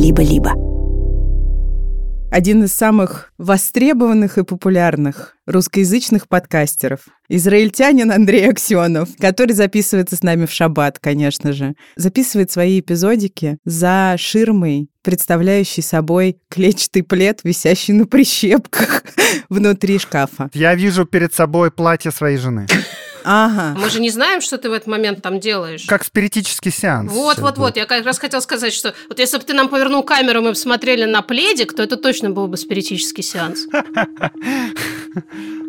«Либо-либо». Один из самых востребованных и популярных русскоязычных подкастеров. Израильтянин Андрей Аксенов, который записывается с нами в шаббат, конечно же. Записывает свои эпизодики за ширмой, представляющей собой клетчатый плед, висящий на прищепках внутри шкафа. Я вижу перед собой платье своей жены. Ага. Мы же не знаем, что ты в этот момент там делаешь. Как спиритический сеанс. Вот, вот, вот. Я как раз хотел сказать, что вот если бы ты нам повернул камеру, мы бы смотрели на пледик, то это точно был бы спиритический сеанс.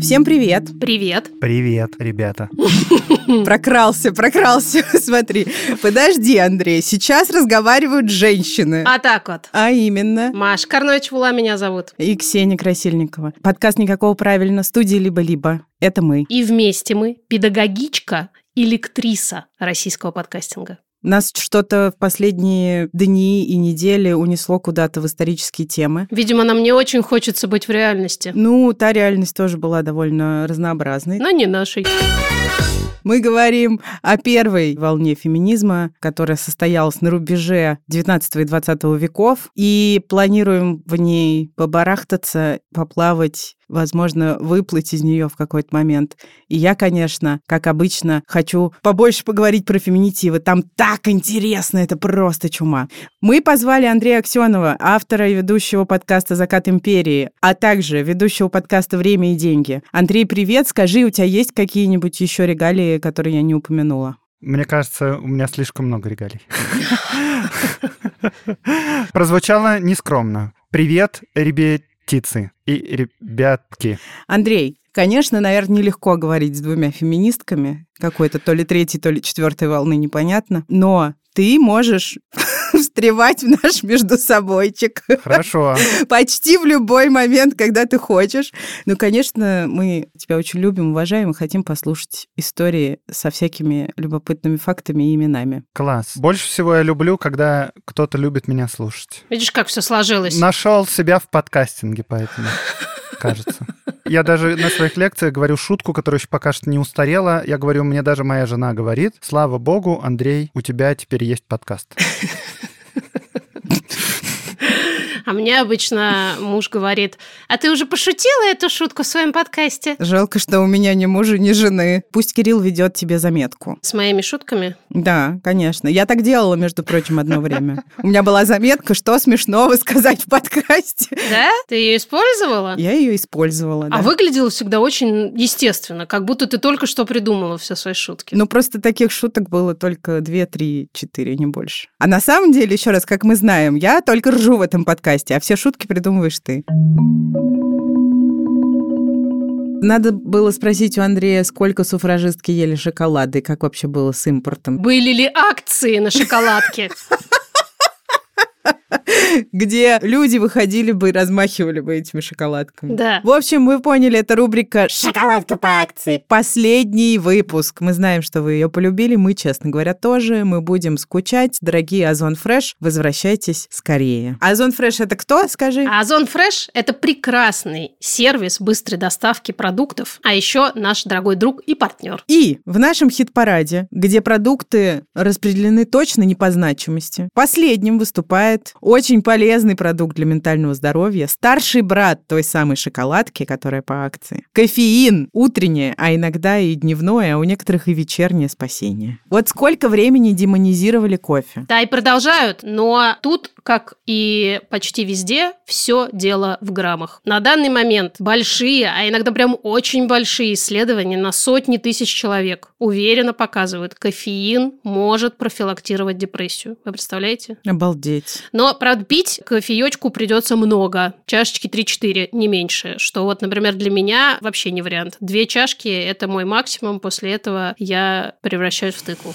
Всем привет. Привет. Привет, ребята. Прокрался, прокрался. Смотри. Подожди, Андрей. Сейчас разговаривают женщины. А так вот. А именно. Маша Карнович Вула меня зовут. И Ксения Красильникова. Подкаст «Никакого правильно» студии «Либо-либо». Это мы. И вместе мы педагогичка и лектриса российского подкастинга. Нас что-то в последние дни и недели унесло куда-то в исторические темы. Видимо, нам не очень хочется быть в реальности. Ну, та реальность тоже была довольно разнообразной. Но не нашей. Мы говорим о первой волне феминизма, которая состоялась на рубеже 19 и 20 веков, и планируем в ней побарахтаться, поплавать, возможно, выплыть из нее в какой-то момент. И я, конечно, как обычно, хочу побольше поговорить про феминитивы. Там так интересно, это просто чума. Мы позвали Андрея Аксенова, автора и ведущего подкаста «Закат империи», а также ведущего подкаста «Время и деньги». Андрей, привет, скажи, у тебя есть какие-нибудь еще регалии, которые я не упомянула? Мне кажется, у меня слишком много регалий. Прозвучало нескромно. Привет, ребятицы и ребятки. Андрей, конечно, наверное, нелегко говорить с двумя феминистками, какой-то то ли третьей, то ли четвертой волны, непонятно, но ты можешь встревать в наш между собойчик. Хорошо. Почти в любой момент, когда ты хочешь. Ну, конечно, мы тебя очень любим, уважаем и хотим послушать истории со всякими любопытными фактами и именами. Класс. Больше всего я люблю, когда кто-то любит меня слушать. Видишь, как все сложилось. Нашел себя в подкастинге, поэтому кажется. Я даже на своих лекциях говорю шутку, которая еще пока что не устарела. Я говорю, мне даже моя жена говорит, слава богу, Андрей, у тебя теперь есть подкаст. А мне обычно муж говорит, а ты уже пошутила эту шутку в своем подкасте? Жалко, что у меня ни мужа, ни жены. Пусть Кирилл ведет тебе заметку. С моими шутками? Да, конечно. Я так делала, между прочим, одно время. У меня была заметка, что смешного сказать в подкасте. Да? Ты ее использовала? Я ее использовала. А выглядело всегда очень естественно, как будто ты только что придумала все свои шутки. Ну, просто таких шуток было только 2, 3, 4, не больше. А на самом деле, еще раз, как мы знаем, я только ржу в этом подкасте, а все шутки придумываешь ты. Надо было спросить у Андрея, сколько суфражистки ели шоколада и как вообще было с импортом. Были ли акции на шоколадке? где люди выходили бы и размахивали бы этими шоколадками. Да. В общем, вы поняли, это рубрика «Шоколадка по акции». Последний выпуск. Мы знаем, что вы ее полюбили, мы, честно говоря, тоже. Мы будем скучать. Дорогие Озон Фреш, возвращайтесь скорее. Озон Фреш это кто, скажи? Озон Фреш – это прекрасный сервис быстрой доставки продуктов, а еще наш дорогой друг и партнер. И в нашем хит-параде, где продукты распределены точно не по значимости, последним выступает очень полезный продукт для ментального здоровья, старший брат той самой шоколадки, которая по акции. Кофеин, утреннее, а иногда и дневное, а у некоторых и вечернее спасение. Вот сколько времени демонизировали кофе? Да, и продолжают, но тут, как и почти везде, все дело в граммах. На данный момент большие, а иногда прям очень большие исследования на сотни тысяч человек уверенно показывают, кофеин может профилактировать депрессию. Вы представляете? Обалдеть. Но, правда, пить кофеечку придется много. Чашечки 3-4, не меньше. Что вот, например, для меня вообще не вариант. Две чашки – это мой максимум. После этого я превращаюсь в тыкву.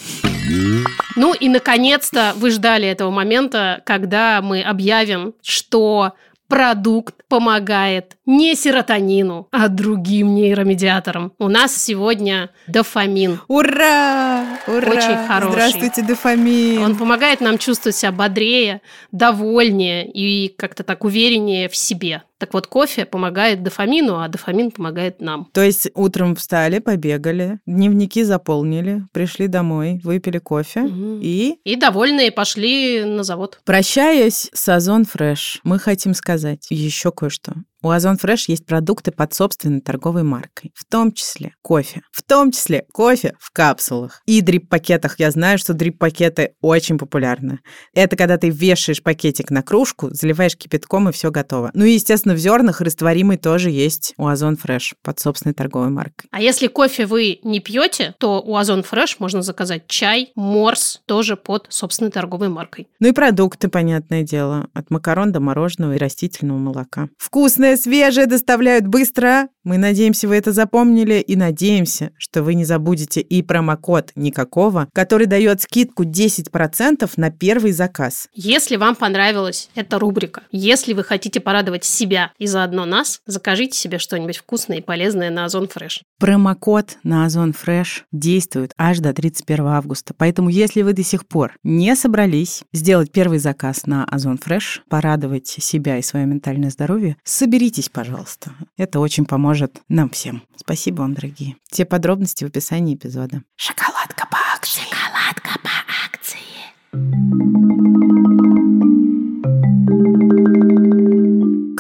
Ну и, наконец-то, вы ждали этого момента, когда мы объявим, что продукт помогает не серотонину, а другим нейромедиаторам. У нас сегодня дофамин. Ура! Ура! Очень хороший. Здравствуйте, дофамин. Он помогает нам чувствовать себя бодрее, довольнее и как-то так увереннее в себе. Так вот, кофе помогает дофамину, а дофамин помогает нам. То есть утром встали, побегали, дневники заполнили, пришли домой, выпили кофе Мгм. и... И довольные пошли на завод. Прощаясь с Озон Фреш, мы хотим сказать еще кое-что. У Озон Фреш есть продукты под собственной торговой маркой, в том числе кофе, в том числе кофе в капсулах и дрип-пакетах. Я знаю, что дрип-пакеты очень популярны. Это когда ты вешаешь пакетик на кружку, заливаешь кипятком и все готово. Ну и, естественно, в зернах растворимый тоже есть у Озон Фреш под собственной торговой маркой. А если кофе вы не пьете, то у Озон Фреш можно заказать чай, морс, тоже под собственной торговой маркой. Ну и продукты, понятное дело, от макарон до мороженого и растительного молока. Вкусное, свежее доставляют быстро. Мы надеемся, вы это запомнили и надеемся, что вы не забудете и промокод никакого, который дает скидку 10% на первый заказ. Если вам понравилась эта рубрика, если вы хотите порадовать себя и заодно нас, закажите себе что-нибудь вкусное и полезное на Озон Фреш. Промокод на Озон Фреш действует аж до 31 августа. Поэтому, если вы до сих пор не собрались сделать первый заказ на Озон Фреш, порадовать себя и свое ментальное здоровье, соберитесь, пожалуйста. Это очень поможет нам всем. Спасибо вам, дорогие. Все подробности в описании эпизода. Шоколадка по акции. Шоколадка по акции.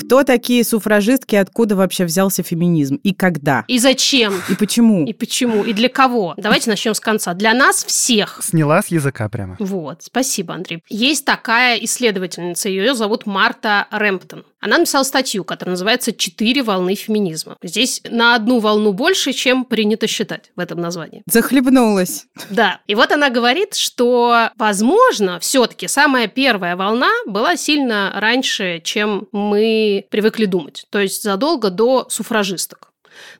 Кто такие суфражистки, откуда вообще взялся феминизм и когда? И зачем? И почему? И почему? И для кого? Давайте начнем с конца. Для нас всех. Сняла с языка прямо. Вот, спасибо, Андрей. Есть такая исследовательница, ее зовут Марта Рэмптон. Она написала статью, которая называется «Четыре волны феминизма». Здесь на одну волну больше, чем принято считать в этом названии. Захлебнулась. Да. И вот она говорит, что, возможно, все-таки самая первая волна была сильно раньше, чем мы привыкли думать. То есть задолго до суфражисток.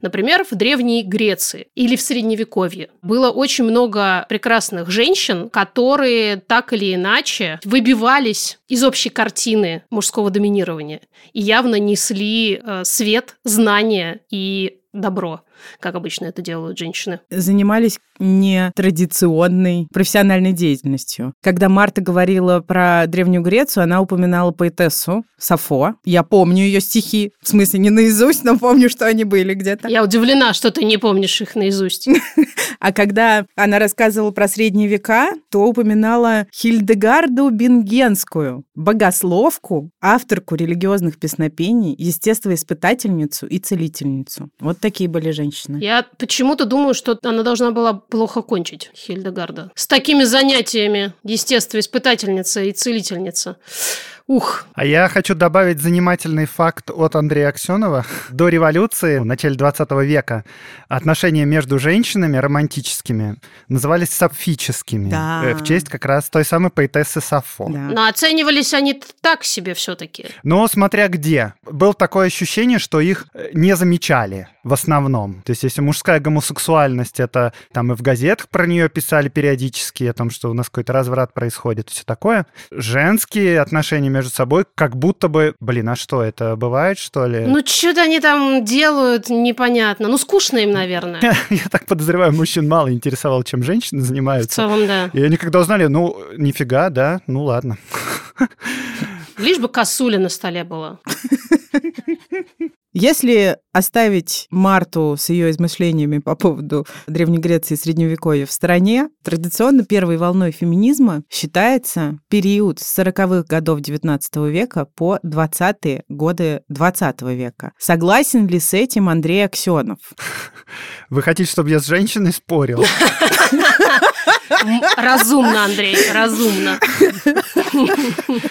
Например, в Древней Греции или в Средневековье было очень много прекрасных женщин, которые так или иначе выбивались из общей картины мужского доминирования и явно несли э, свет, знания и добро, как обычно это делают женщины. Занимались нетрадиционной профессиональной деятельностью. Когда Марта говорила про Древнюю Грецию, она упоминала поэтессу Сафо. Я помню ее стихи. В смысле, не наизусть, но помню, что они были где-то. Я удивлена, что ты не помнишь их наизусть. А когда она рассказывала про средние века, то упоминала Хильдегарду Бингенскую, богословку, авторку религиозных песнопений, естествоиспытательницу и целительницу. Вот такие были женщины. Я почему-то думаю, что она должна была плохо кончить, Хильдегарда. С такими занятиями естествоиспытательница и целительница. Ух, А я хочу добавить занимательный факт от Андрея Аксенова. До революции, в начале 20 века, отношения между женщинами романтическими назывались сапфическими. Да. э, В честь как раз той самой поэтессы Сафо. Да. но оценивались они так себе все-таки. Но смотря где. Было такое ощущение, что их э, не замечали в основном. То есть если мужская гомосексуальность, это там и в газетах про нее писали периодически, о том, что у нас какой-то разврат происходит, все такое. Женские отношения между собой как будто бы... Блин, а что, это бывает, что ли? Ну, что-то они там делают, непонятно. Ну, скучно им, наверное. Я так подозреваю, мужчин мало интересовало, чем женщины В занимаются. целом, да. И они когда узнали, ну, нифига, да, ну ладно. Лишь бы косуля на столе была. Если оставить Марту с ее измышлениями по поводу Древней Греции и Средневековья в стороне, традиционно первой волной феминизма считается период с 40-х годов XIX века по 20-е годы XX века. Согласен ли с этим Андрей Аксенов? Вы хотите, чтобы я с женщиной спорил? Разумно, Андрей, разумно.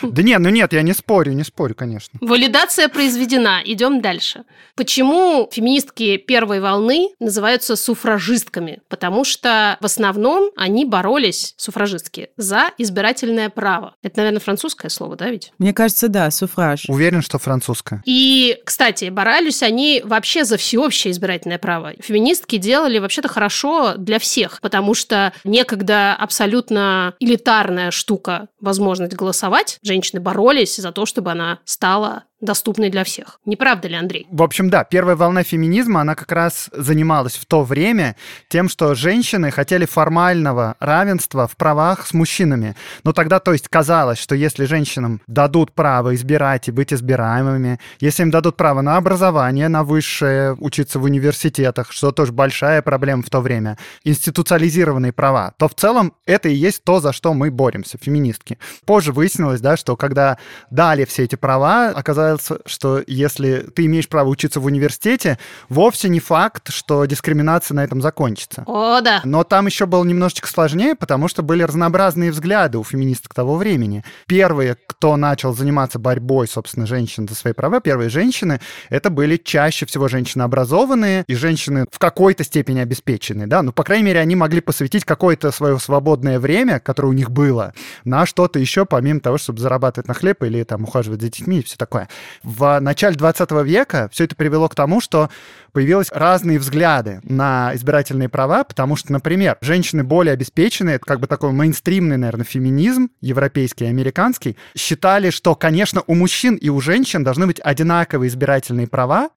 Да нет, ну нет, я не спорю, не спорю, конечно. Валидация произведена. Идем дальше. Почему феминистки первой волны называются суфражистками? Потому что в основном они боролись, суфражистки, за избирательное право. Это, наверное, французское слово, да, ведь? Мне кажется, да, суфраж. Уверен, что французская. И, кстати, боролись они вообще за всеобщее избирательное право. Феминистки делали вообще-то хорошо для всех, потому что некогда абсолютно элитарная штука возможность голосовать, женщины боролись за то, чтобы она стала доступной для всех. Не правда ли, Андрей? В общем, да, первая волна феминизма, она как раз занималась в то время тем, что женщины хотели формального равенства в правах с мужчинами. Но тогда, то есть, казалось, что если женщинам дадут право избирать и быть избираемыми, если им дадут право на образование, на высшее, учиться в университетах, что тоже большая проблема в то время, институциализированные права, то в целом это и есть то, за что мы боремся, феминистки. Позже выяснилось, да, что когда дали все эти права, оказалось, что если ты имеешь право учиться в университете, вовсе не факт, что дискриминация на этом закончится. О, да. Но там еще было немножечко сложнее, потому что были разнообразные взгляды у феминисток того времени. Первые, кто начал заниматься борьбой, собственно, женщин за свои права, первые женщины, это были чаще всего женщины образованные и женщины в какой-то степени обеспеченные, да, ну, по крайней мере, они могли посвятить какое-то свое свободное время, которое у них было, на что-то еще, помимо того, чтобы зарабатывать на хлеб или там ухаживать за детьми и все такое. В начале 20 века все это привело к тому, что появились разные взгляды на избирательные права, потому что, например, женщины более обеспеченные, это как бы такой мейнстримный, наверное, феминизм, европейский и американский, считали, что, конечно, у мужчин и у женщин должны быть одинаковые избирательные права,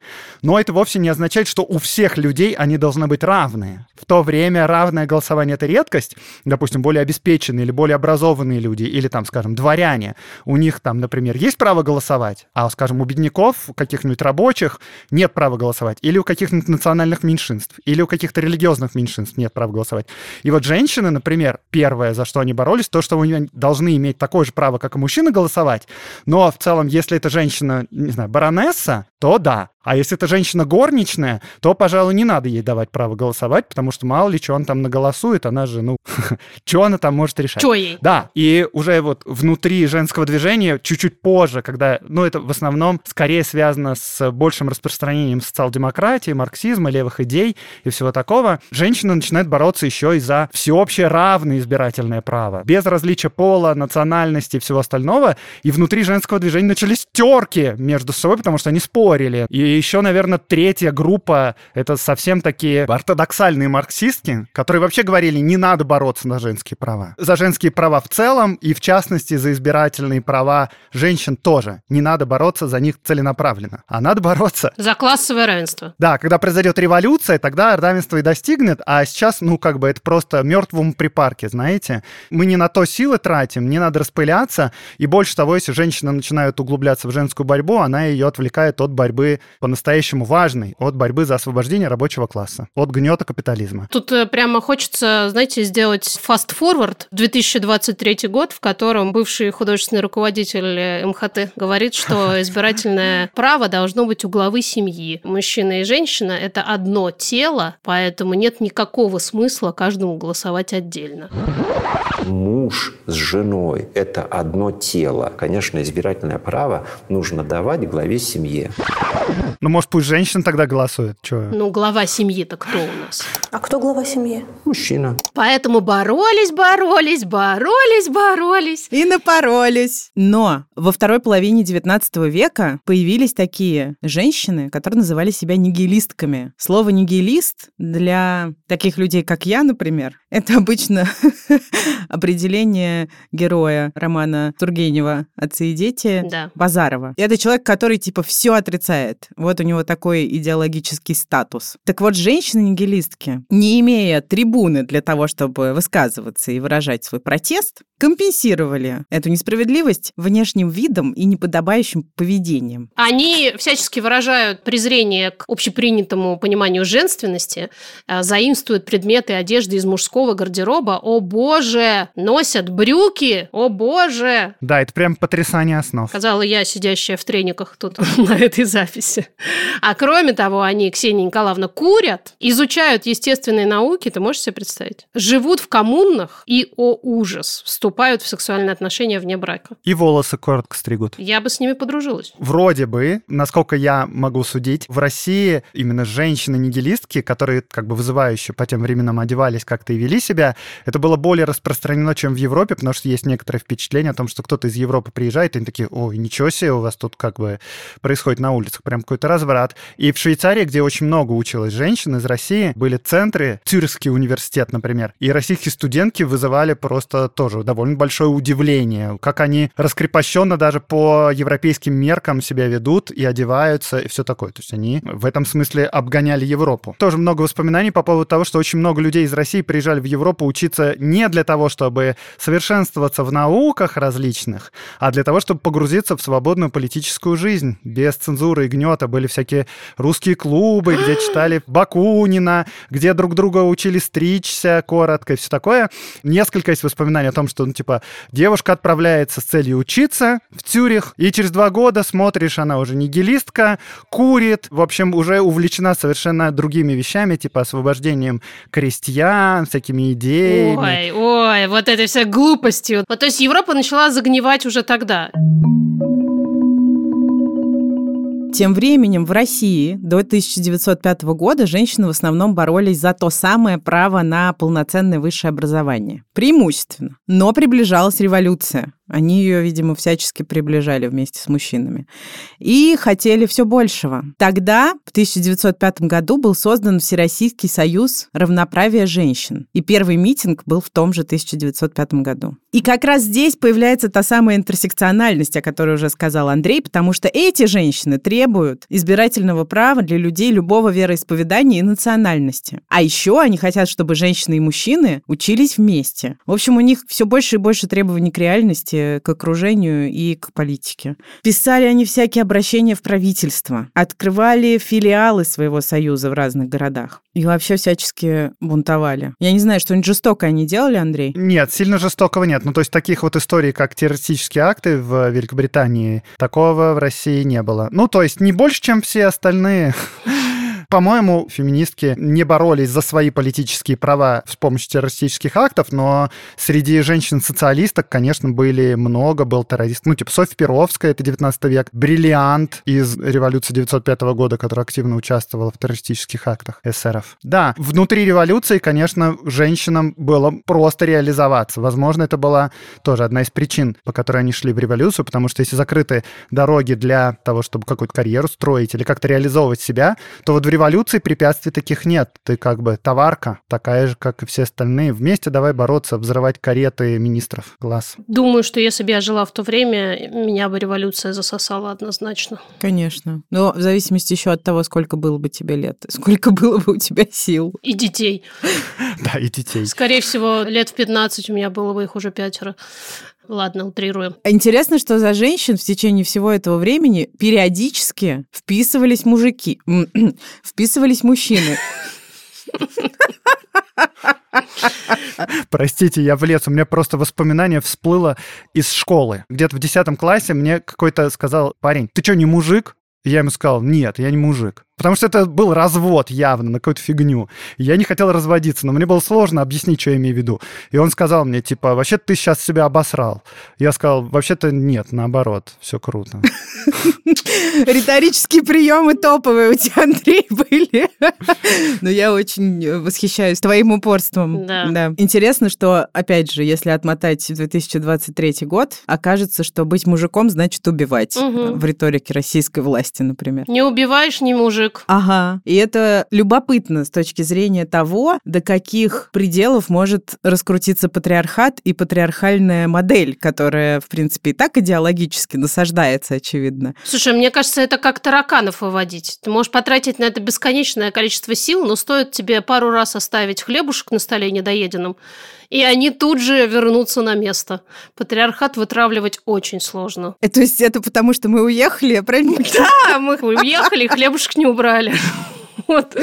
но это вовсе не означает, что у всех людей они должны быть равные. В то время равное голосование — это редкость. Допустим, более обеспеченные или более образованные люди, или там, скажем, дворяне, у них там, например, есть право голосовать, а, скажем, у бедняков, каких-нибудь рабочих нет права голосовать. Или у каких-нибудь национальных меньшинств, или у каких-то религиозных меньшинств нет права голосовать. И вот женщины, например, первое, за что они боролись, то, что они должны иметь такое же право, как и мужчины, голосовать. Но в целом, если эта женщина, не знаю, баронесса, то да. А если это женщина горничная, то, пожалуй, не надо ей давать право голосовать, потому что мало ли, что он там наголосует, она же, ну, что она там может решать. Что ей? Да, и уже вот внутри женского движения, чуть-чуть позже, когда, ну, это в основном скорее связано с большим распространением социал-демократии, марксизма, левых идей и всего такого, женщины начинают бороться еще и за всеобщее равное избирательное право, без различия пола, национальности и всего остального. И внутри женского движения начались терки между собой, потому что они спорили. И еще, наверное, третья группа — это совсем такие ортодоксальные марксистки, которые вообще говорили, не надо бороться за женские права. За женские права в целом и, в частности, за избирательные права женщин тоже. Не надо бороться за них целенаправленно, а надо бороться... За классовое равенство. Да, когда произойдет революция, тогда равенство и достигнет, а сейчас, ну, как бы это просто мертвому припарке, знаете. Мы не на то силы тратим, не надо распыляться, и больше того, если женщина начинает углубляться в женскую борьбу, она ее отвлекает от борьбы по-настоящему важной, от борьбы за освобождение рабочего класса, от гнета капитализма. Тут э, прямо хочется, знаете, сделать фаст-форвард 2023 год, в котором бывший художественный руководитель э, МХТ говорит, что избирательное право должно быть у главы семьи. Мужчина и женщина – это одно тело, поэтому нет никакого смысла каждому голосовать отдельно. Муж с женой – это одно тело. Конечно, избирательное право нужно давать главе семьи. Ну, может, пусть женщина тогда голосует. Чё? Ну, глава семьи-то кто у нас? А кто глава семьи? Мужчина. Поэтому боролись, боролись, боролись, боролись. И напоролись. Но во второй половине 19 века появились такие женщины, которые называли себя нигилистками. Слово нигилист для таких людей, как я, например, это обычно определение героя романа Тургенева «Отцы и дети» Да. Базарова. Это человек, который типа все отрицает. Вот у него такой идеологический статус. Так вот, женщины-нигилистки, не имея трибуны для того, чтобы высказываться и выражать свой протест, компенсировали эту несправедливость внешним видом и неподобающим поведением. Они всячески выражают презрение к общепринятому пониманию женственности, э, заимствуют предметы одежды из мужского гардероба. О боже! Носят брюки! О боже! Да, это прям потрясание основ. Сказала я, сидящая в трениках тут на этой записи. А кроме того, они, Ксения Николаевна, курят, изучают естественные науки, ты можешь себе представить? Живут в коммунах и, о ужас, вступают в сексуальные отношения вне брака. И волосы коротко стригут. Я бы с ними подружилась. Вроде бы, насколько я могу судить, в России именно женщины-нигилистки, которые как бы вызывающе по тем временам одевались как-то и вели себя, это было более распространено, чем в Европе, потому что есть некоторое впечатление о том, что кто-то из Европы приезжает, и они такие, ой, ничего себе, у вас тут как бы происходит на улицах, прям какой-то разврат. И в Швейцарии, где очень много училось женщин из России, были центры, Цюрихский университет, например, и российские студентки вызывали просто тоже довольно большое удивление, как они раскрепощенно даже по европейским меркам себя ведут и одеваются, и все такое. То есть они в этом смысле обгоняли Европу. Тоже много воспоминаний по поводу того, что очень много людей из России приезжали в Европу учиться не для того, чтобы совершенствоваться в науках различных, а для того, чтобы погрузиться в свободную политическую жизнь. Без цензуры и гнета были всякие русские клубы, где читали Бакунина, где друг друга учили стричься коротко и все такое. Несколько есть воспоминаний о том, что, ну, типа, девушка отправляется с целью учиться в Цюрих, и через два года смотришь, она уже нигилистка, курит, в общем, уже увлечена совершенно другими вещами, типа освобождением крестьян, всякими идеями. Ой, ой, вот это вся глупостью. Вот, то есть Европа начала загнивать уже тогда. Тем временем в России до 1905 года женщины в основном боролись за то самое право на полноценное высшее образование. Преимущественно. Но приближалась революция. Они ее, видимо, всячески приближали вместе с мужчинами. И хотели все большего. Тогда, в 1905 году, был создан Всероссийский союз равноправия женщин. И первый митинг был в том же 1905 году. И как раз здесь появляется та самая интерсекциональность, о которой уже сказал Андрей, потому что эти женщины требуют избирательного права для людей любого вероисповедания и национальности. А еще они хотят, чтобы женщины и мужчины учились вместе. В общем, у них все больше и больше требований к реальности к окружению и к политике. Писали они всякие обращения в правительство, открывали филиалы своего союза в разных городах и вообще всячески бунтовали. Я не знаю, что-нибудь жестокое они делали, Андрей? Нет, сильно жестокого нет. Ну, то есть таких вот историй, как террористические акты в Великобритании, такого в России не было. Ну, то есть не больше, чем все остальные по-моему, феминистки не боролись за свои политические права с помощью террористических актов, но среди женщин-социалисток, конечно, были много, был террорист. Ну, типа Софья Перовская, это 19 век, Бриллиант из революции 905 года, которая активно участвовала в террористических актах эсеров. Да, внутри революции, конечно, женщинам было просто реализоваться. Возможно, это была тоже одна из причин, по которой они шли в революцию, потому что если закрыты дороги для того, чтобы какую-то карьеру строить или как-то реализовывать себя, то вот в революции препятствий таких нет. Ты как бы товарка, такая же, как и все остальные. Вместе давай бороться, взрывать кареты министров. Глаз. Думаю, что если бы я жила в то время, меня бы революция засосала однозначно. Конечно. Но в зависимости еще от того, сколько было бы тебе лет, сколько было бы у тебя сил. И детей. Да, и детей. Скорее всего, лет в 15 у меня было бы их уже пятеро. Ладно, утрируем. Интересно, что за женщин в течение всего этого времени периодически вписывались мужики, вписывались мужчины. Простите, я влез. У меня просто воспоминание всплыло из школы. Где-то в 10 классе мне какой-то сказал парень, ты что, не мужик? И я ему сказал, нет, я не мужик. Потому что это был развод явно на какую-то фигню. Я не хотел разводиться, но мне было сложно объяснить, что я имею в виду. И он сказал мне, типа, вообще ты сейчас себя обосрал. Я сказал, вообще-то нет, наоборот, все круто. Риторические приемы топовые у тебя, Андрей, были. Но я очень восхищаюсь твоим упорством. Да. Интересно, что, опять же, если отмотать в 2023 год, окажется, что быть мужиком значит убивать. В риторике российской власти, например. Не убиваешь, не мужик. Ага. И это любопытно с точки зрения того, до каких пределов может раскрутиться патриархат и патриархальная модель, которая, в принципе, и так идеологически насаждается, очевидно. Слушай, мне кажется, это как тараканов выводить. Ты можешь потратить на это бесконечное количество сил, но стоит тебе пару раз оставить хлебушек на столе недоеденным, и они тут же вернутся на место. Патриархат вытравливать очень сложно. Это, то есть это потому, что мы уехали, правильно Да, мы уехали, хлебушек не убрали. Вот.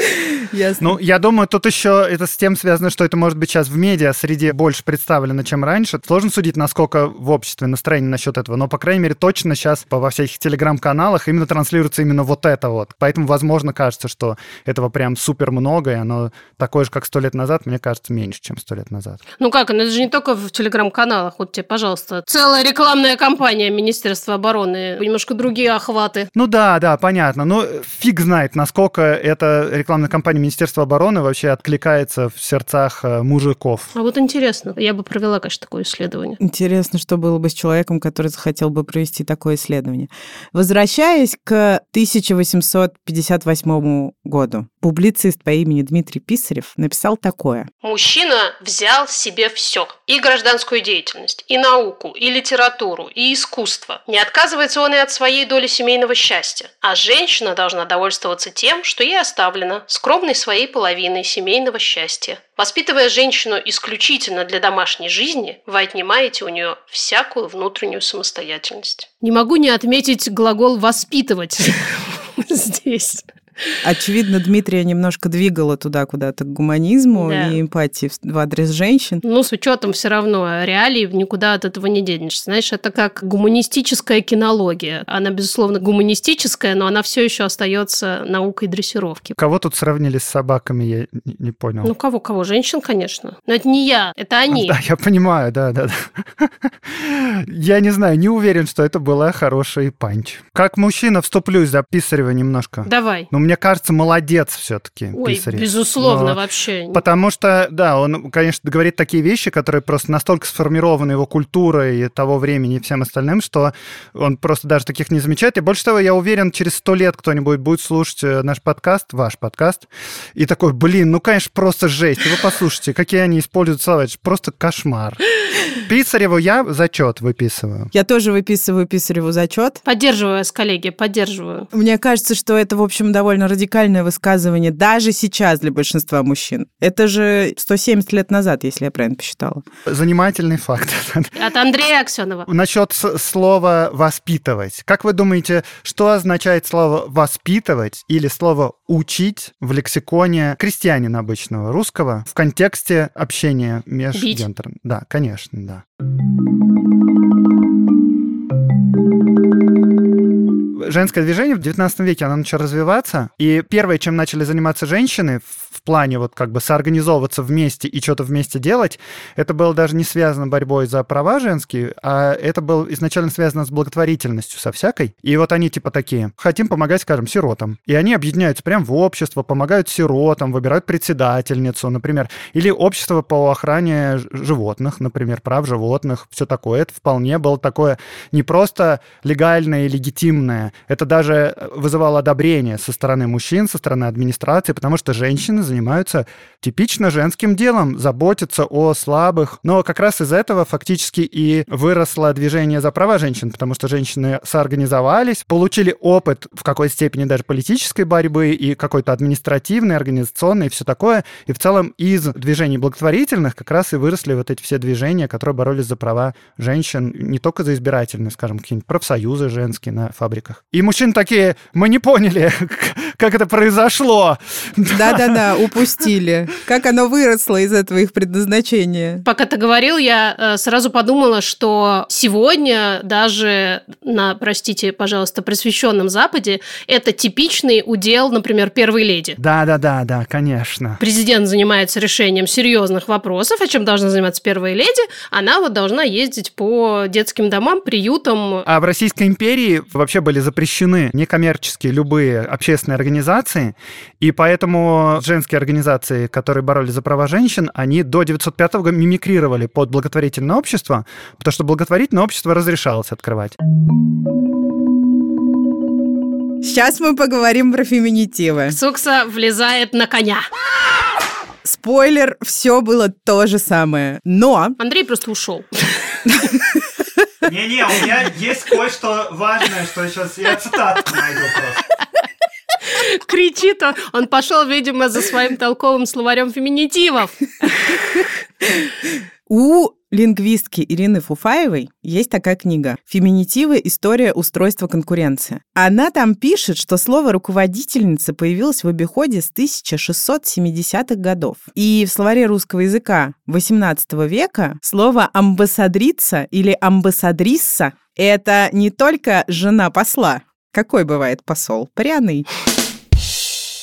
Ясно. Ну, я думаю, тут еще это с тем связано, что это может быть сейчас в медиа среди больше представлено, чем раньше. Сложно судить, насколько в обществе настроение насчет этого, но, по крайней мере, точно сейчас во всяких телеграм-каналах именно транслируется именно вот это вот. Поэтому, возможно, кажется, что этого прям супер много, и оно такое же, как сто лет назад, мне кажется, меньше, чем сто лет назад. Ну как, ну это же не только в телеграм-каналах. Вот тебе, пожалуйста, целая рекламная кампания Министерства обороны, немножко другие охваты. Ну да, да, понятно. Ну, фиг знает, насколько это эта рекламная кампания Министерства обороны вообще откликается в сердцах э, мужиков. А вот интересно, я бы провела, конечно, такое исследование. Интересно, что было бы с человеком, который захотел бы провести такое исследование. Возвращаясь к 1858 году, публицист по имени Дмитрий Писарев написал такое. Мужчина взял себе все. И гражданскую деятельность, и науку, и литературу, и искусство. Не отказывается он и от своей доли семейного счастья. А женщина должна довольствоваться тем, что ей оставлено, скромной своей половиной семейного счастья. Воспитывая женщину исключительно для домашней жизни, вы отнимаете у нее всякую внутреннюю самостоятельность. Не могу не отметить глагол «воспитывать» здесь. Очевидно, Дмитрия немножко двигало туда куда-то к гуманизму Да. и эмпатии в- адрес женщин. Ну, с учетом все равно реалий никуда от этого не денешься. Знаешь, это как гуманистическая кинология. Она, безусловно, гуманистическая, но она все еще остается наукой дрессировки. Кого тут сравнили с собаками, я не, понял. Ну, кого, кого? Женщин, конечно. Но это не я, это они. Да, я понимаю, да, да, да. Я не знаю, не уверен, что это была хороший панч. Как мужчина вступлюсь за Писарева немножко. Давай. Но мне кажется, молодец все-таки Ой, Писарев. безусловно, Но- вообще. Потому что, да, он, конечно, говорит такие вещи, которые просто настолько сформированы его культурой и того времени и всем остальным, что он просто даже таких не замечает. И больше того, я уверен, через сто лет кто-нибудь будет слушать э, наш подкаст, ваш подкаст, и такой, блин, ну, конечно, просто жесть. И вы послушайте, какие они используют слова. Это же просто кошмар. Писареву я зачет выписываю. Я тоже выписываю Писареву зачет. Поддерживаю вас, коллеги, поддерживаю. Мне кажется, что это, в общем, довольно радикальное высказывание даже сейчас для большинства мужчин. Это же 170 лет назад, если я правильно посчитала. Занимательный факт. От Андрея Аксенова. Насчет слова «воспитывать». Как вы думаете, что означает слово «воспитывать» или слово «учить» в лексиконе крестьянина обычного русского в контексте общения межгендерного? Да, конечно, да. Женское движение в 19 веке, оно начало развиваться, и первое, чем начали заниматься женщины в плане вот как бы соорганизовываться вместе и что-то вместе делать, это было даже не связано борьбой за права женские, а это было изначально связано с благотворительностью со всякой. И вот они типа такие, хотим помогать, скажем, сиротам. И они объединяются прям в общество, помогают сиротам, выбирают председательницу, например. Или общество по охране животных, например, прав животных, все такое. Это вполне было такое не просто легальное и легитимное, это даже э, вызывало одобрение со стороны мужчин, со стороны администрации, потому что женщины занимаются типично женским делом, заботятся о слабых. Но как раз из этого фактически и выросло движение за права женщин, потому что женщины соорганизовались, получили опыт в какой-то степени даже политической борьбы и какой-то административной, организационной и все такое. И в целом из движений благотворительных как раз и выросли вот эти все движения, которые боролись за права женщин, не только за избирательные, скажем, какие-нибудь профсоюзы женские на фабриках. И мужчины такие, мы не поняли, как это произошло. Да-да-да, упустили. Как оно выросло из этого их предназначения. Пока ты говорил, я э, сразу подумала, что сегодня даже на, простите, пожалуйста, просвещенном Западе это типичный удел, например, первой леди. Да-да-да, да, конечно. Президент занимается решением серьезных вопросов, о чем должна заниматься первая леди. Она вот должна ездить по детским домам, приютам. А в Российской империи вообще были запрещены некоммерческие любые общественные организации, и поэтому женские организации, которые боролись за права женщин, они до 905 года мимикрировали под благотворительное общество, потому что благотворительное общество разрешалось открывать. Сейчас мы поговорим про феминитивы. Сукса влезает на коня. Спойлер, все было то же самое. Но Андрей просто ушел. Не-не, у меня есть кое-что важное, что сейчас я цитату найду просто. Кричит он. Он пошел, видимо, за своим толковым словарем феминитивов. У лингвистки Ирины Фуфаевой есть такая книга «Феминитивы. История устройства конкуренции». Она там пишет, что слово «руководительница» появилось в обиходе с 1670-х годов. И в словаре русского языка XVIII века слово «амбассадрица» или «амбассадрисса» — это не только жена посла. Какой бывает посол? Пряный.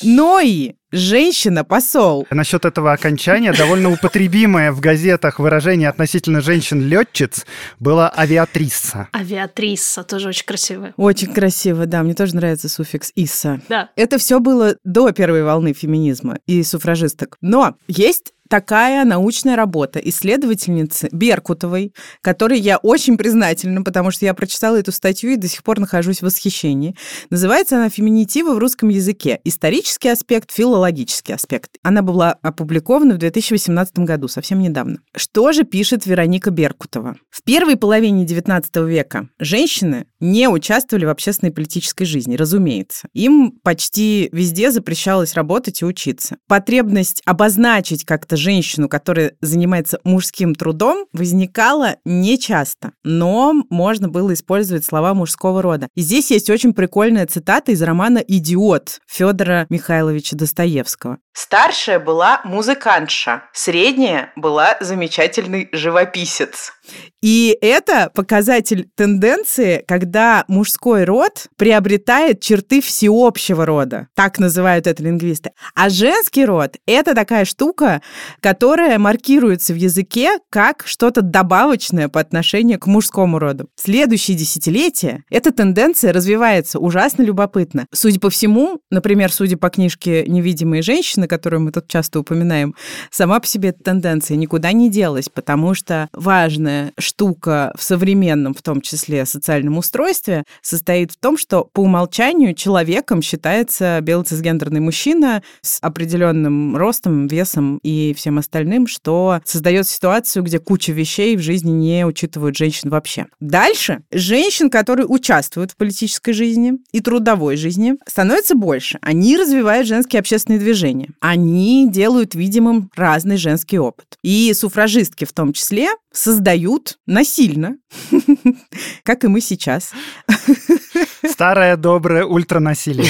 Но и женщина-посол. Насчет этого окончания довольно употребимое в газетах выражение относительно женщин-летчиц было авиатриса. Авиатриса тоже очень красивая. Очень красиво, да. Мне тоже нравится суффикс «иса». Да. Это все было до первой волны феминизма и суфражисток. Но есть такая научная работа исследовательницы Беркутовой, которой я очень признательна, потому что я прочитала эту статью и до сих пор нахожусь в восхищении. Называется она «Феминитивы в русском языке. Исторический аспект, филологический аспект». Она была опубликована в 2018 году, совсем недавно. Что же пишет Вероника Беркутова? В первой половине XIX века женщины не участвовали в общественной политической жизни, разумеется. Им почти везде запрещалось работать и учиться. Потребность обозначить как-то женщину, которая занимается мужским трудом, возникала нечасто, но можно было использовать слова мужского рода. И здесь есть очень прикольная цитата из романа «Идиот» Федора Михайловича Достоевского. Старшая была музыкантша, средняя была замечательный живописец. И это показатель тенденции, когда мужской род приобретает черты всеобщего рода. Так называют это лингвисты. А женский род — это такая штука, которая маркируется в языке как что-то добавочное по отношению к мужскому роду. Следующие десятилетия эта тенденция развивается ужасно любопытно. Судя по всему, например, судя по книжке «Невидимые женщины», которую мы тут часто упоминаем, сама по себе эта тенденция никуда не делась, потому что важная штука в современном, в том числе социальном устройстве, состоит в том, что по умолчанию человеком считается белоцисгендерный мужчина с определенным ростом, весом и всем остальным, что создает ситуацию, где куча вещей в жизни не учитывают женщин вообще. Дальше женщин, которые участвуют в политической жизни и трудовой жизни, становится больше. Они развивают женские общественные движения. Они делают видимым разный женский опыт. И суфражистки в том числе создают насильно, как и мы сейчас. Старое доброе ультранасилие.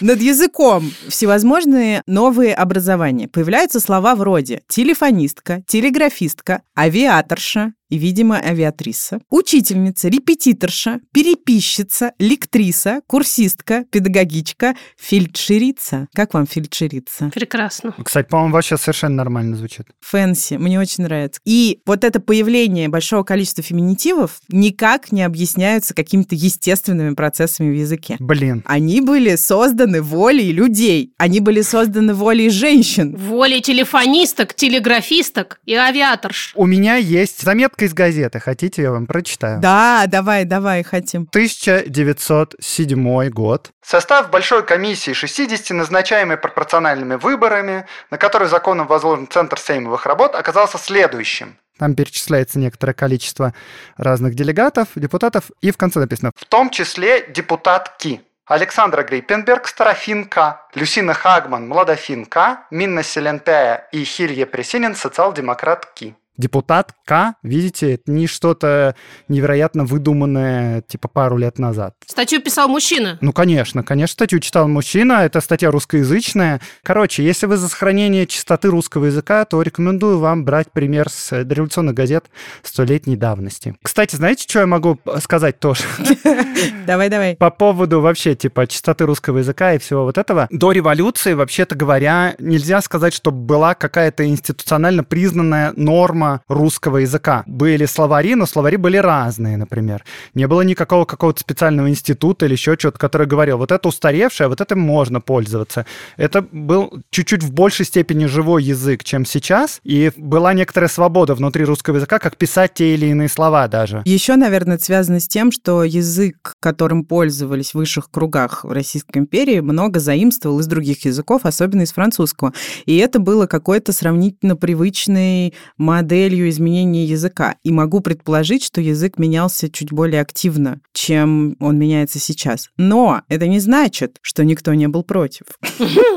Над языком всевозможные новые образования. Появляются слова вроде телефонистка, телеграфистка, авиаторша, и, видимо, авиатриса, учительница, репетиторша, переписчица, лектриса, курсистка, педагогичка, фельдшерица. Как вам фельдшерица? Прекрасно. Кстати, по-моему, вообще совершенно нормально звучит. Фэнси, мне очень нравится. И вот это появление большого количества феминитивов никак не объясняются какими-то естественными процессами в языке. Блин. Они были созданы волей людей. Они были созданы волей женщин. Волей телефонисток, телеграфисток и авиаторш. У меня есть заметка из газеты. Хотите, я вам прочитаю? Да, давай, давай, хотим. 1907 год. Состав Большой комиссии 60, назначаемой пропорциональными выборами, на который законом возложен Центр сеймовых работ, оказался следующим. Там перечисляется некоторое количество разных делегатов, депутатов, и в конце написано «в том числе депутатки». Александра Грейпенберг, Старофинка, Люсина Хагман, Младофинка, Минна Селенпея и Хилья Пресинин, социал-демократки депутатка, видите, это не что-то невероятно выдуманное, типа, пару лет назад. Статью писал мужчина. Ну, конечно, конечно, статью читал мужчина, это статья русскоязычная. Короче, если вы за сохранение чистоты русского языка, то рекомендую вам брать пример с дореволюционных газет столетней давности. Кстати, знаете, что я могу сказать тоже? Давай, давай. По поводу вообще, типа, чистоты русского языка и всего вот этого. До революции, вообще-то говоря, нельзя сказать, что была какая-то институционально признанная норма форма русского языка. Были словари, но словари были разные, например. Не было никакого какого-то специального института или еще чего-то, который говорил, вот это устаревшее, вот это можно пользоваться. Это был чуть-чуть в большей степени живой язык, чем сейчас, и была некоторая свобода внутри русского языка, как писать те или иные слова даже. Еще, наверное, это связано с тем, что язык, которым пользовались в высших кругах в Российской империи, много заимствовал из других языков, особенно из французского. И это было какой-то сравнительно привычной модель моделью изменения языка. И могу предположить, что язык менялся чуть более активно, чем он меняется сейчас. Но это не значит, что никто не был против.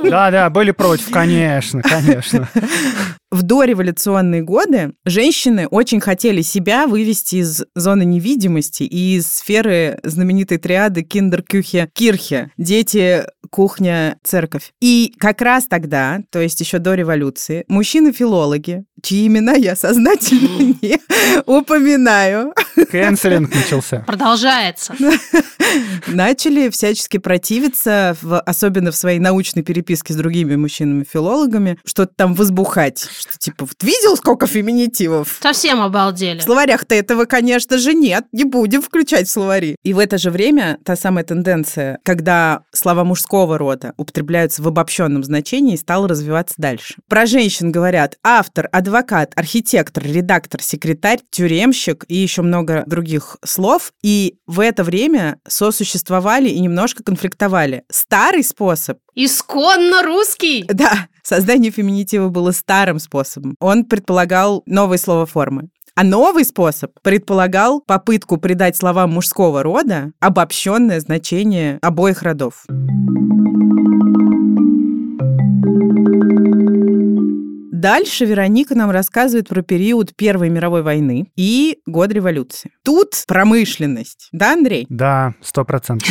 Да-да, были против, конечно, конечно. в дореволюционные годы женщины очень хотели себя вывести из зоны невидимости и из сферы знаменитой триады киндер-кюхе-кирхе. Дети, кухня, церковь. И как раз тогда, то есть еще до революции, мужчины-филологи, чьи имена я сознательно не упоминаю, Кэнселинг начался. Продолжается. начали всячески противиться, в, особенно в своей научной переписке с другими мужчинами-филологами, что-то там возбухать. Что типа, вот видел, сколько феминитивов? Совсем обалдели. В словарях-то этого, конечно же, нет. Не будем включать в словари. И в это же время та самая тенденция, когда слова мужского рода употребляются в обобщенном значении, стала развиваться дальше. Про женщин говорят автор, адвокат, архитектор, редактор, секретарь, тюремщик и еще много других слов. И в это время сосуществовали и немножко конфликтовали. Старый способ Исконно русский. да, создание феминитива было старым способом. Он предполагал новые слово формы. А новый способ предполагал попытку придать словам мужского рода обобщенное значение обоих родов. Дальше Вероника нам рассказывает про период Первой мировой войны и год революции. Тут промышленность. Да, Андрей? Да, сто процентов.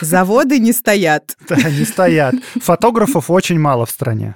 Заводы не стоят. Да, не стоят. Фотографов очень мало в стране.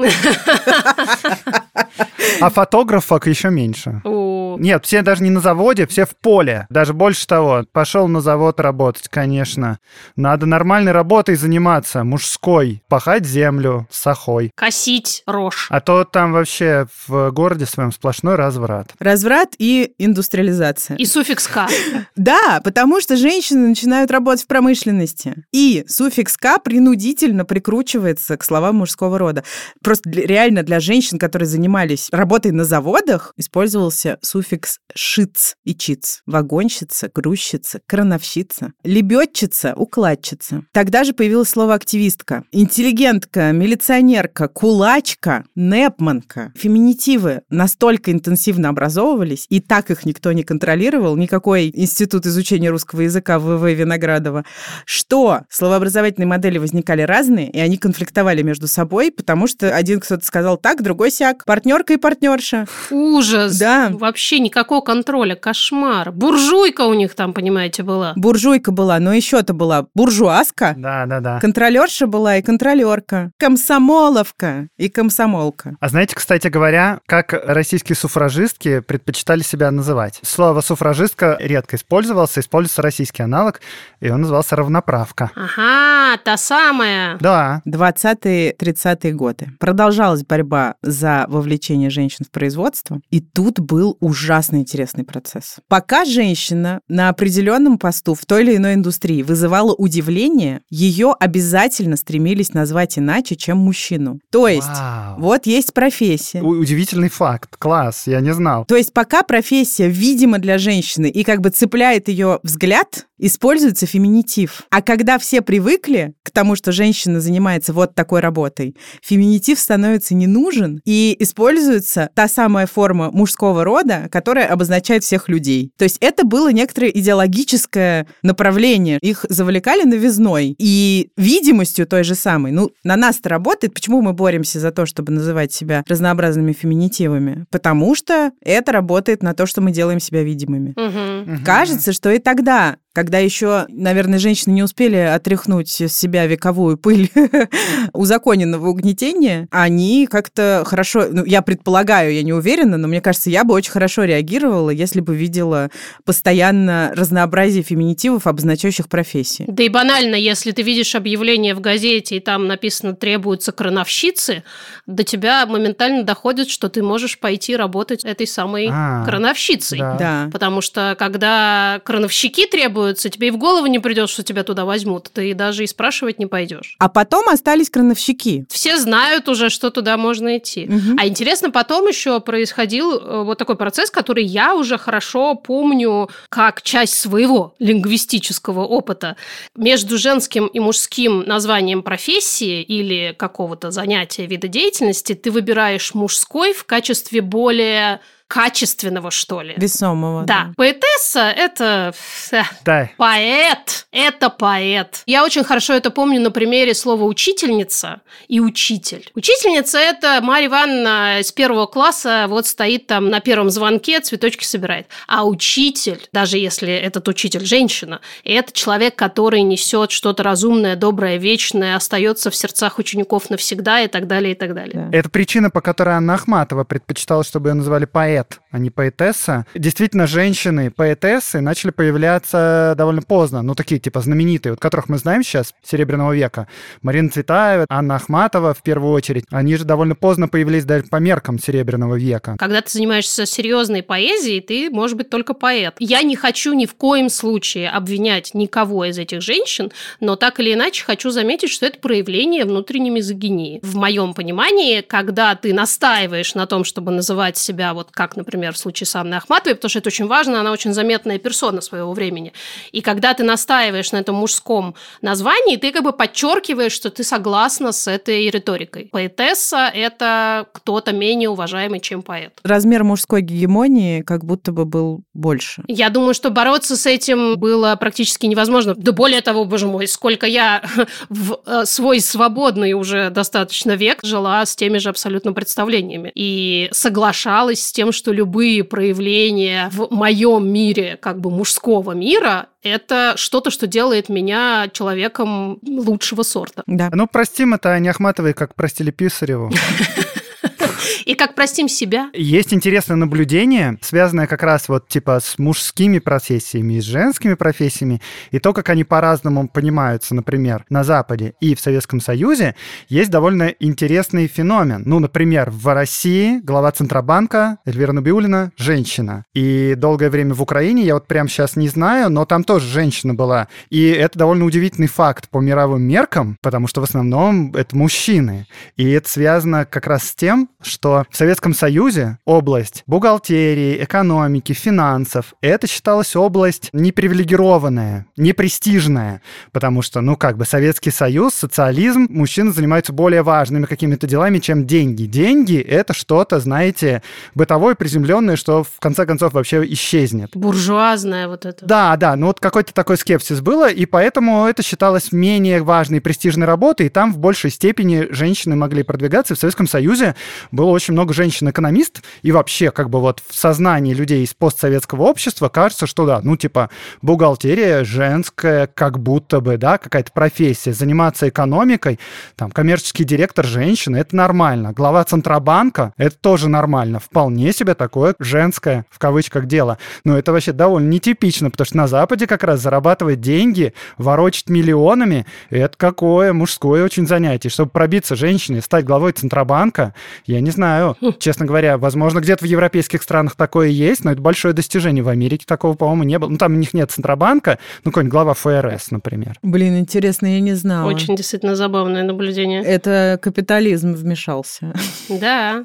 А фотографок еще меньше. Нет, все даже не на заводе, все в поле. Даже больше того, пошел на завод работать, конечно. Надо нормальной работой заниматься, мужской. Пахать землю сахой. Косить рожь. А то там вообще в городе своем сплошной разврат. Разврат и индустриализация. И суффикс «ка». Да, потому что женщины начинают работать в промышленности. И суффикс «ка» принудительно прикручивается к словам мужского рода. Просто для- реально для женщин, которые занимались работой на заводах, использовался суффикс «шиц» и «чиц». Вагонщица, грузчица, крановщица, лебедчица, укладчица. Тогда же появилось слово «активистка». Интеллигентка, милиционерка, кулачка, непманка. Феминитивы настолько интенсивно образовывались, и так их никто не контролировал, никакой институт изучения русского языка ВВ Виноградова, что словообразовательные модели возникали разные, и они конфликтовали между собой, потому что один кто-то сказал так, другой сяк, партнерка и партнерша. Ужас. Да. Вообще никакого контроля. Кошмар. Буржуйка у них там, понимаете, была. Буржуйка была, но еще-то была буржуазка, Да, да, да. контролерша была и контролерка, комсомоловка и комсомолка. А знаете, кстати говоря, как российские суфражистки предпочитали себя называть? Слово суфражистка редко использовался, используется российский аналог, и он назывался равноправка. Ага, та самая. Да, 20-30-е годы. Продолжалась борьба за вовлечение женщин в производство, и тут был ужасно интересный процесс. Пока женщина на определенном посту в той или иной индустрии вызывала удивление, ее обязательно стремились назвать иначе, чем мужчину. То есть, Вау. вот есть профессия. У- Удивительный факт. Класс, я не знал. То есть пока профессия видима для женщины и как бы цепляет ее взгляд, используется феминитив. А когда все привыкли к тому, что женщина занимается вот такой работой, феминитив становится не нужен, и используется та самая форма мужского рода, которая обозначает всех людей. То есть это было некоторое идеологическое направление. Их завлекали новизной и видимостью той же самой. Ну, на нас-то работает. Почему мы боремся за то, чтобы называть себя разнообразными феминитивами? Потому что это работает на то, что мы делаем себя видимыми. Мгм. Кажется, что и тогда, когда еще, наверное, женщины не успели отряхнуть с себя вековую пыль узаконенного угнетения, они как-то хорошо, ну, я предполагаю, я не уверена, но мне кажется, я бы очень хорошо реагировала, если бы видела постоянно разнообразие феминитивов, обозначающих профессии. Да и банально, если ты видишь объявление в газете, и там написано «требуются крановщицы», до тебя моментально доходит, что ты можешь пойти работать этой самой А, крановщицей. да. Да. Потому что когда крановщики требуются, тебе и в голову не придет, что тебя туда возьмут. Ты даже и спрашивать не пойдешь. А потом остались крановщики. Все знают уже, что туда можно идти. Мгм. А интересно, потом еще происходил э, вот такой процесс, который я уже хорошо помню как часть своего лингвистического опыта. Между женским и мужским названием профессии или какого-то занятия, вида деятельности ты выбираешь мужской в качестве более качественного, что ли. Весомого. Да. Поэтесса – это э, Да. поэт. Это поэт. Я очень хорошо это помню на примере слова «учительница» и «учитель». Учительница – это Марья Ивановна из первого класса, вот стоит там на первом звонке, цветочки собирает. А учитель, даже если этот учитель женщина, это человек, который несет что-то разумное, доброе, вечное, остается в сердцах учеников навсегда и так далее, и так далее. Да. Это причина, по которой Анна Ахматова предпочитала, чтобы ее называли поэт, а не поэтесса. Действительно, женщины поэтессы начали появляться довольно поздно. Ну, такие, типа, знаменитые, вот которых мы знаем сейчас, Серебряного века. Марина Цветаева, Анна Ахматова, в первую очередь. Они же довольно поздно появились даже по меркам Серебряного века. Когда ты занимаешься серьезной поэзией, ты можешь быть только поэт. Я не хочу ни в коем случае обвинять никого из этих женщин, но так или иначе хочу заметить, что это проявление внутренней мизогинии. В моем понимании, когда ты настаиваешь на том, чтобы называть себя, вот как, например, в случае с Анной Ахматовой, потому что это очень важно, она очень заметная персона своего времени. И когда ты настаиваешь на этом мужском названии, ты как бы подчеркиваешь, что ты согласна с этой риторикой. Поэтесса – это кто-то менее уважаемый, чем поэт. Размер мужской гегемонии как будто бы был больше. Я думаю, что бороться с этим было практически невозможно. Да более того, боже мой, сколько я в э, свой свободный уже достаточно век жила с теми же абсолютно представлениями. И соглашалась с тем, что любые проявления в моем мире, как бы мужского мира, это что-то, что делает меня человеком лучшего сорта. Да. Ну, простим это Ане Ахматовой, как простили Писареву. И как простим себя. Есть интересное наблюдение, связанное как раз вот типа с мужскими профессиями и с женскими профессиями, и то, как они по-разному понимаются, например, на Западе и в Советском Союзе, есть довольно интересный феномен. Ну, например, в России глава Центробанка Эльвира Набиулина – женщина. И долгое время в Украине, я вот прямо сейчас не знаю, но там тоже женщина была. И это довольно удивительный факт по мировым меркам, потому что в основном это мужчины. И это связано как раз с тем, что в Советском Союзе область бухгалтерии, экономики, финансов, это считалась область непривилегированная, непрестижная, потому что, ну как бы, Советский Союз, социализм, мужчины занимаются более важными какими-то делами, чем деньги. Деньги — это что-то, знаете, бытовое, приземленное, что в конце концов вообще исчезнет. Буржуазная вот это. Да, да, ну вот какой-то такой скепсис было, и поэтому это считалось менее важной и престижной работой, и там в большей степени женщины могли продвигаться. В Советском Союзе было очень много женщин-экономист, и вообще как бы вот в сознании людей из постсоветского общества кажется, что да, ну типа бухгалтерия женская, как будто бы, да, какая-то профессия, заниматься экономикой, там коммерческий директор женщина, это нормально. Глава Центробанка, это тоже нормально. Вполне себе такое женское, в кавычках, дело. Но это вообще довольно нетипично, потому что на Западе как раз зарабатывать деньги, ворочать миллионами, это какое мужское очень занятие. Чтобы пробиться женщине, стать главой Центробанка, я не знаю, честно говоря, возможно, где-то в европейских странах такое есть, но это большое достижение. В Америке такого, по-моему, не было. Ну, там у них нет Центробанка, ну, какой-нибудь глава ФРС, например. Блин, интересно, я не знала. Очень действительно забавное наблюдение. Это капитализм вмешался. Да.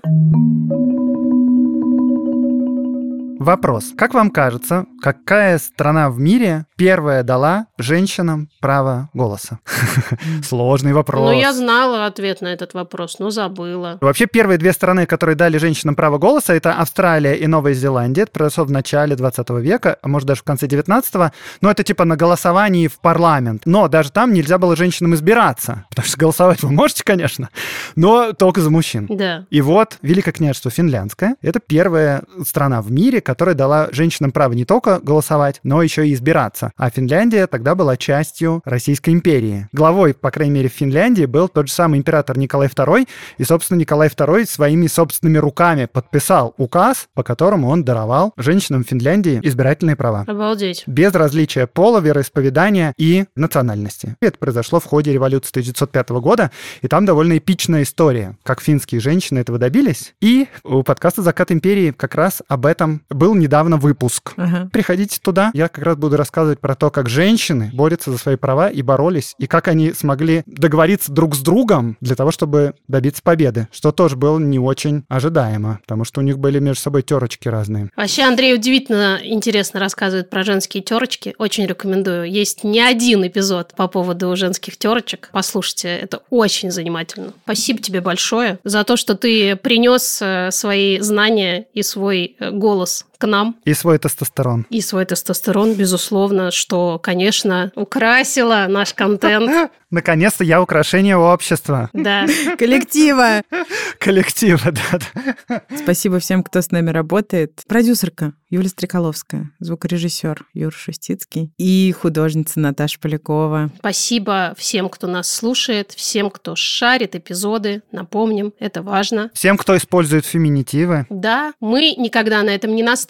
Вопрос. Как вам кажется, какая страна в мире первая дала женщинам право голоса? Сложный вопрос. Ну, я знала ответ на этот вопрос, но забыла. Вообще, первые две страны, которые дали женщинам право голоса, это Австралия и Новая Зеландия. Это произошло в начале 20 века, а может даже в конце 19-го. Но это типа на голосовании в парламент. Но даже там нельзя было женщинам избираться. Потому что голосовать вы можете, конечно, но только за мужчин. Да. И вот Великое княжество Финляндское — это первая страна в мире, которая дала женщинам право не только голосовать, но еще и избираться. А Финляндия тогда была частью Российской империи. Главой, по крайней мере, в Финляндии был тот же самый император Николай II, и, собственно, Николай II своими собственными руками подписал указ, по которому он даровал женщинам Финляндии избирательные права Обалдеть. без различия пола, вероисповедания и национальности. Это произошло в ходе революции 1905 года, и там довольно эпичная история, как финские женщины этого добились. И у подкаста «Закат империи» как раз об этом был недавно выпуск. Ага. Приходите туда. Я как раз буду рассказывать про то, как женщины борются за свои права и боролись, и как они смогли договориться друг с другом для того, чтобы добиться победы, что тоже было не очень ожидаемо, потому что у них были между собой терочки разные. Вообще, Андрей удивительно интересно рассказывает про женские терочки. Очень рекомендую. Есть не один эпизод по поводу женских терочек. Послушайте, это очень занимательно. Спасибо тебе большое за то, что ты принес э, свои знания и свой э, голос к нам. И свой тестостерон. И свой тестостерон, безусловно, что, конечно, украсило наш контент. Наконец-то я украшение общества. Да. Коллектива. Коллектива, да. Спасибо всем, кто с нами работает. Продюсерка Юлия Стрекаловская, звукорежиссер Юр Шустицкий и художница Наташа Полякова. Спасибо всем, кто нас слушает, всем, кто шарит эпизоды. Напомним, это важно. Всем, кто использует феминитивы. Да, мы никогда на этом не настаиваем.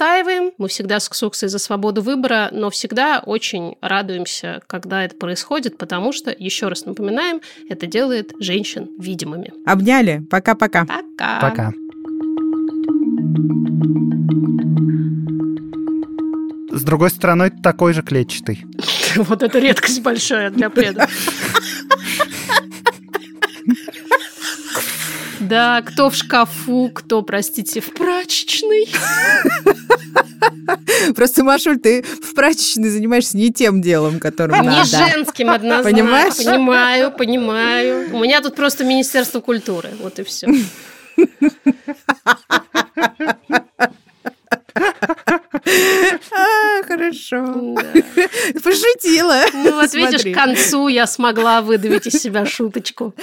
Мы всегда с Ксуксой за свободу выбора, но всегда очень радуемся, когда это происходит, потому что, еще раз напоминаем, это делает женщин видимыми. Обняли. Пока-пока. Пока. Пока. С другой стороны, такой же клетчатый. Вот это редкость большая для пледа. Да, кто в шкафу, кто, простите, в прачечной. Просто, Машуль, ты в прачечной занимаешься не тем делом, которым Не надо. женским однозначно. Понимаешь? Понимаю, понимаю. У меня тут просто Министерство культуры. Вот и все. А, хорошо. Пошутила. Ну вот видишь, Смотри. к концу я смогла выдавить из себя шуточку.